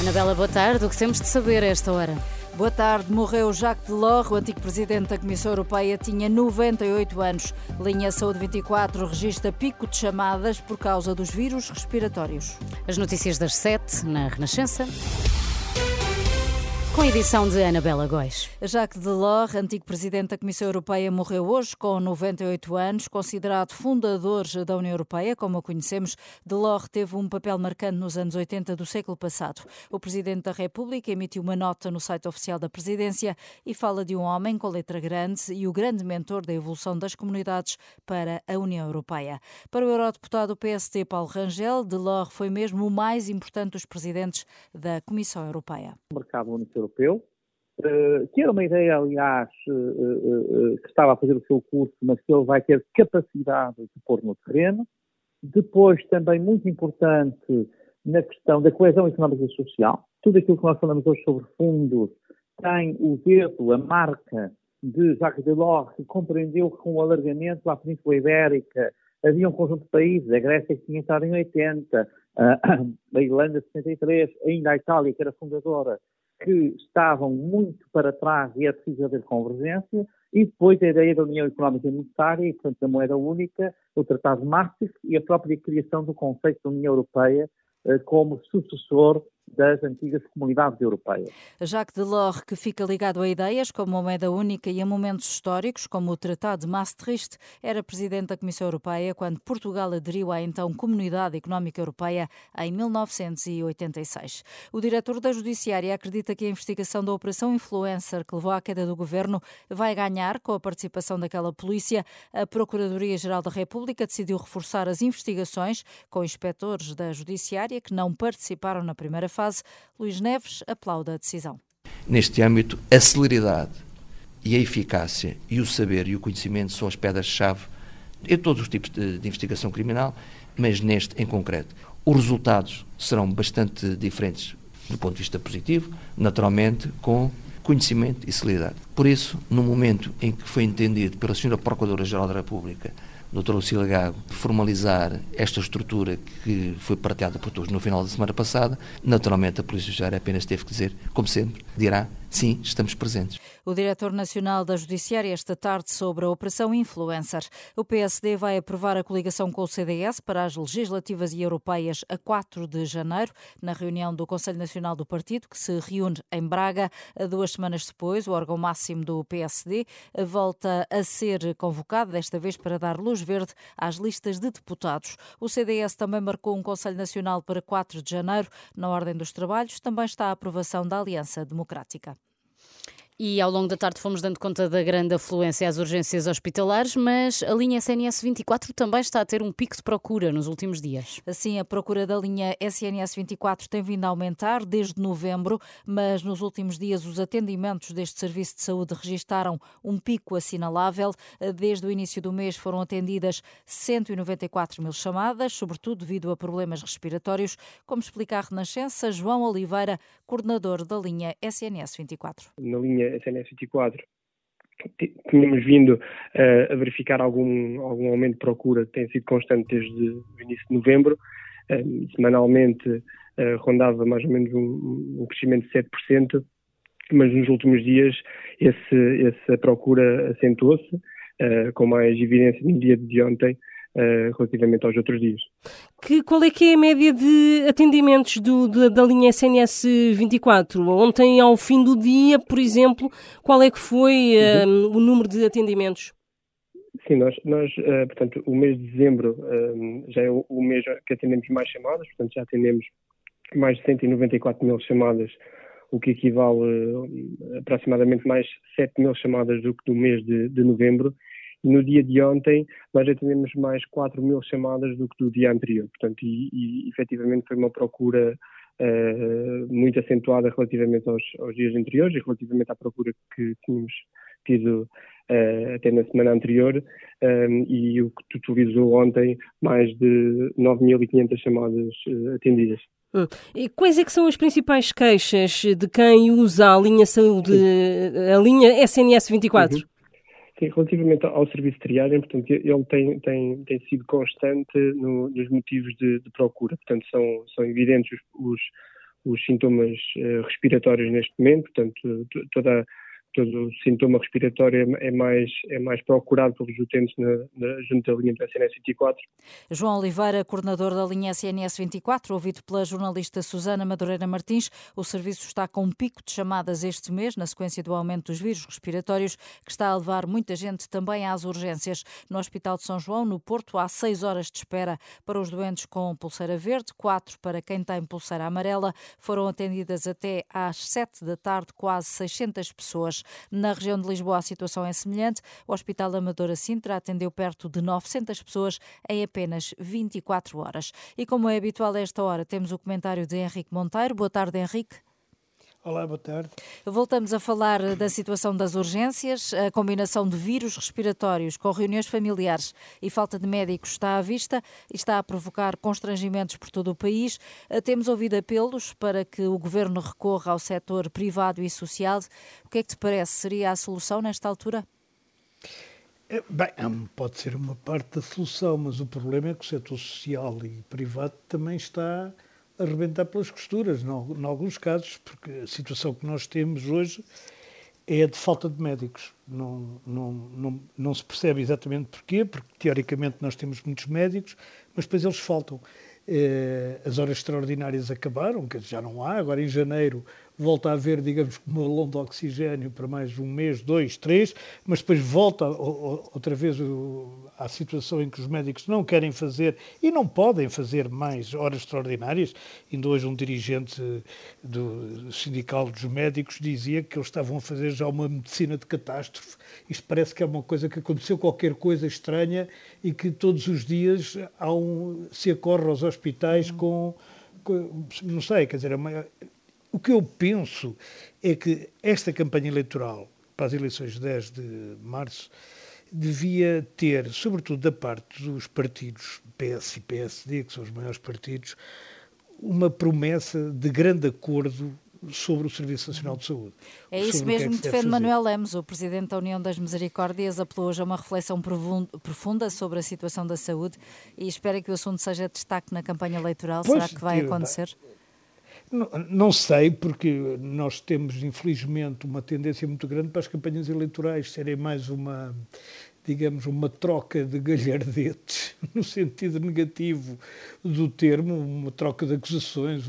Anabela, boa tarde. O que temos de saber a esta hora? Boa tarde. Morreu Jacques Delors, o antigo presidente da Comissão Europeia, tinha 98 anos. Linha Saúde 24 registra pico de chamadas por causa dos vírus respiratórios. As notícias das sete na Renascença. Com a edição de Anabela Góis. Jacques Delors, antigo presidente da Comissão Europeia, morreu hoje com 98 anos. Considerado fundador da União Europeia, como a conhecemos, Delors teve um papel marcante nos anos 80 do século passado. O presidente da República emitiu uma nota no site oficial da presidência e fala de um homem com letra grande e o grande mentor da evolução das comunidades para a União Europeia. Para o eurodeputado PSD Paulo Rangel, Delors foi mesmo o mais importante dos presidentes da Comissão Europeia. O mercado único europeu, que era uma ideia, aliás, que estava a fazer o seu curso, mas que ele vai ter capacidade de pôr no terreno. Depois, também muito importante na questão da coesão económica e social. Tudo aquilo que nós falamos hoje sobre fundos tem o dedo, a marca de Jacques Delors, que compreendeu que com o alargamento à Península Ibérica havia um conjunto de países, a Grécia que tinha entrado em 80, a Irlanda 73, ainda a Itália, que era fundadora que estavam muito para trás e é preciso haver convergência, e depois a ideia da União Económica e Monetária, e portanto a moeda única, o Tratado de Maastricht e a própria criação do conceito da União Europeia eh, como sucessor das antigas comunidades europeias. Jacques Delors, que fica ligado a ideias como a moeda única e a momentos históricos, como o Tratado de Maastricht, era presidente da Comissão Europeia quando Portugal aderiu à então Comunidade Económica Europeia em 1986. O diretor da Judiciária acredita que a investigação da Operação Influencer, que levou à queda do governo, vai ganhar com a participação daquela polícia. A Procuradoria-Geral da República decidiu reforçar as investigações com inspectores da Judiciária que não participaram na primeira fase fase, Luís Neves aplaude a decisão. Neste âmbito, a celeridade e a eficácia e o saber e o conhecimento são as pedras-chave em todos os tipos de, de, investigação criminal, mas neste em concreto. Os resultados serão bastante diferentes do ponto de vista positivo, naturalmente com conhecimento e celeridade. Por isso, no momento em que foi entendido pela Sra. Procuradora-Geral da República Dr. Lucila Gago formalizar esta estrutura que foi partilhada por todos no final da semana passada, naturalmente a Polícia Judiciária apenas teve que dizer, como sempre, dirá sim, estamos presentes. O diretor nacional da Judiciária esta tarde sobre a Operação Influencer. O PSD vai aprovar a coligação com o CDS para as legislativas e europeias a 4 de janeiro, na reunião do Conselho Nacional do Partido, que se reúne em Braga. Duas semanas depois, o órgão máximo do PSD volta a ser convocado, desta vez para dar luz verde às listas de deputados. O CDS também marcou um Conselho Nacional para 4 de janeiro. Na ordem dos trabalhos também está a aprovação da Aliança Democrática. E ao longo da tarde fomos dando conta da grande afluência às urgências hospitalares, mas a linha SNS 24 também está a ter um pico de procura nos últimos dias. Assim, a procura da linha SNS 24 tem vindo a aumentar desde novembro, mas nos últimos dias os atendimentos deste serviço de saúde registaram um pico assinalável. Desde o início do mês foram atendidas 194 mil chamadas, sobretudo devido a problemas respiratórios, como explica a Renascença João Oliveira, coordenador da linha SNS 24. Na linha SNS 24 tínhamos vindo uh, a verificar algum, algum aumento de procura que tem sido constante desde o início de novembro. Uh, semanalmente uh, rondava mais ou menos um, um, crescimento de 7%, mas nos últimos dias esse, essa procura acentuou-se, com mais evidência no dia de ontem, relativamente aos outros dias. Que, qual é que é a média de atendimentos do, da, da linha SNS 24? Ontem, ao fim do dia, por exemplo, qual é que foi uh, o número de atendimentos? Sim, nós, nós uh, portanto, o mês de dezembro já é o, o, mês que atendemos mais chamadas, portanto, já atendemos mais de 194 mil chamadas, o que equivale uh, aproximadamente mais 7 mil chamadas do que do mês de, de novembro no dia de ontem nós atendemos mais 4 mil chamadas do que do dia anterior. Portanto, e, e efetivamente foi uma procura uh, muito acentuada relativamente aos, aos, dias anteriores e relativamente à procura que tínhamos tido uh, até na semana anterior um, e o que totalizou ontem mais de 9.500 chamadas uh, atendidas. Hum. E quais é que são as principais queixas de quem usa a linha saúde, a linha SNS 24? Uhum. Relativamente ao serviço de triagem, portanto, ele tem, tem, tem sido constante no, nos motivos de, de, procura. Portanto, são, são evidentes os, os, os sintomas uh, respiratórios neste momento, portanto, toda todo o sintoma respiratório é mais, é mais procurado pelos utentes na, na, junto da linha do SNS 24. João Oliveira, coordenador da linha SNS 24, ouvido pela jornalista Susana Madureira Martins, o serviço está com um pico de chamadas este mês, na sequência do aumento dos vírus respiratórios, que está a levar muita gente também às urgências. No Hospital de São João, no Porto, há seis horas de espera para os doentes com pulseira verde, quatro para quem tem pulseira amarela. Foram atendidas até às sete da tarde quase 600 pessoas. Na região de Lisboa, a situação é semelhante. O Hospital Amadora Sintra atendeu perto de 900 pessoas em apenas 24 horas. E como é habitual a esta hora, temos o comentário de Henrique Monteiro. Boa tarde, Henrique. Olá, boa tarde. Voltamos a falar da situação das urgências. A combinação de vírus respiratórios com reuniões familiares e falta de médicos está à vista e está a provocar constrangimentos por todo o país. Temos ouvido apelos para que o governo recorra ao setor privado e social. O que é que te parece? Seria a solução nesta altura? É, bem, pode ser uma parte da solução, mas o problema é que o setor social e privado também está arrebentar pelas costuras, em alguns casos, porque a situação que nós temos hoje é de falta de médicos. Não, não, não, não se percebe exatamente porquê, porque teoricamente nós temos muitos médicos, mas depois eles faltam. Eh, as horas extraordinárias acabaram, que já não há, agora em janeiro volta a haver, digamos, uma balão de oxigênio para mais um mês, dois, três, mas depois volta outra vez à situação em que os médicos não querem fazer e não podem fazer mais horas extraordinárias. Ainda hoje um dirigente do sindical dos médicos dizia que eles estavam a fazer já uma medicina de catástrofe. Isto parece que é uma coisa que aconteceu qualquer coisa estranha e que todos os dias um, se acorre aos hospitais com, com não sei, quer dizer, é uma, o que eu penso é que esta campanha eleitoral para as eleições de 10 de março devia ter, sobretudo da parte dos partidos PS e PSD, que são os maiores partidos, uma promessa de grande acordo sobre o Serviço Nacional de Saúde. É isso mesmo que defende Manuel Lemos, o Presidente da União das Misericórdias, apelou hoje a uma reflexão profunda sobre a situação da saúde e espera que o assunto seja destaque na campanha eleitoral. Pois, Será que vai acontecer? Não, sei, porque nós temos, infelizmente, uma tendência muito grande para as campanhas eleitorais serem mais uma, digamos, uma troca de galhardetes, no sentido negativo do termo, uma troca de acusações,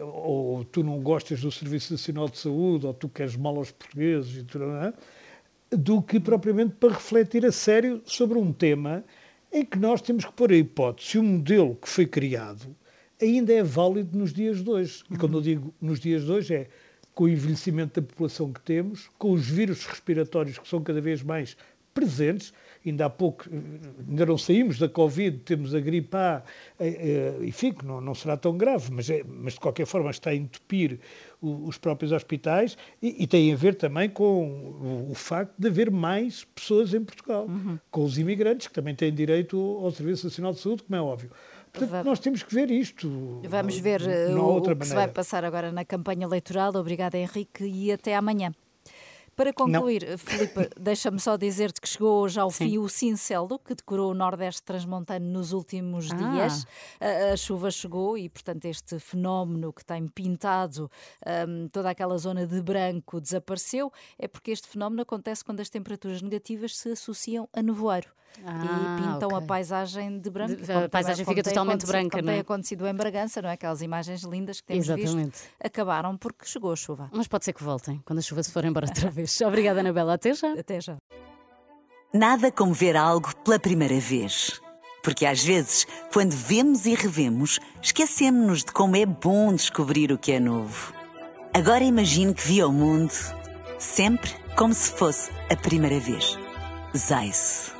ou tu não gostas do Serviço Nacional de Saúde, ou tu queres mal aos portugueses, é? do que propriamente para refletir a sério sobre um tema em que nós temos que pôr a hipótese se o modelo que foi criado ainda é válido nos dias de hoje. E quando eu digo nos dias de hoje é com o envelhecimento da população que temos, com os vírus respiratórios que são cada vez mais presentes, ainda há pouco, ainda não saímos da Covid, temos a gripe A, enfim, que não, não será tão grave, mas, é, mas de qualquer forma está a entupir os próprios hospitais e, e, tem a ver também com o, o, facto de haver mais pessoas em Portugal, uhum. com os imigrantes que também têm direito ao Serviço Nacional de Saúde, como é óbvio. Portanto, nós temos que ver isto. Vamos ver o, o que maneira. se vai passar agora na campanha eleitoral. Obrigada, Henrique, e até amanhã. Para concluir, Não. Filipe, deixa-me só dizer-te que chegou hoje ao Sim. fim o Cincelo, que decorou o Nordeste Transmontano nos últimos ah. dias. A, a, chuva chegou e, portanto, este fenómeno que tem pintado um, toda aquela zona de branco desapareceu. É porque este fenómeno acontece quando as temperaturas negativas se associam a nevoeiro. Ah, e pintam okay. a paisagem de branco. a paisagem fica totalmente branca, como não é? tem acontecido em Bragança, não é? Aquelas imagens lindas que temos Exatamente. visto acabaram porque chegou a chuva. Mas pode ser que voltem, quando a chuva se for embora outra vez. Obrigada, Anabela. Até já. Até já. Nada como ver algo pela primeira vez. Porque às vezes, quando vemos e revemos, esquecemos-nos de como é bom descobrir o que é novo. Agora imagine que viu o mundo sempre como se fosse a primeira vez. Zais.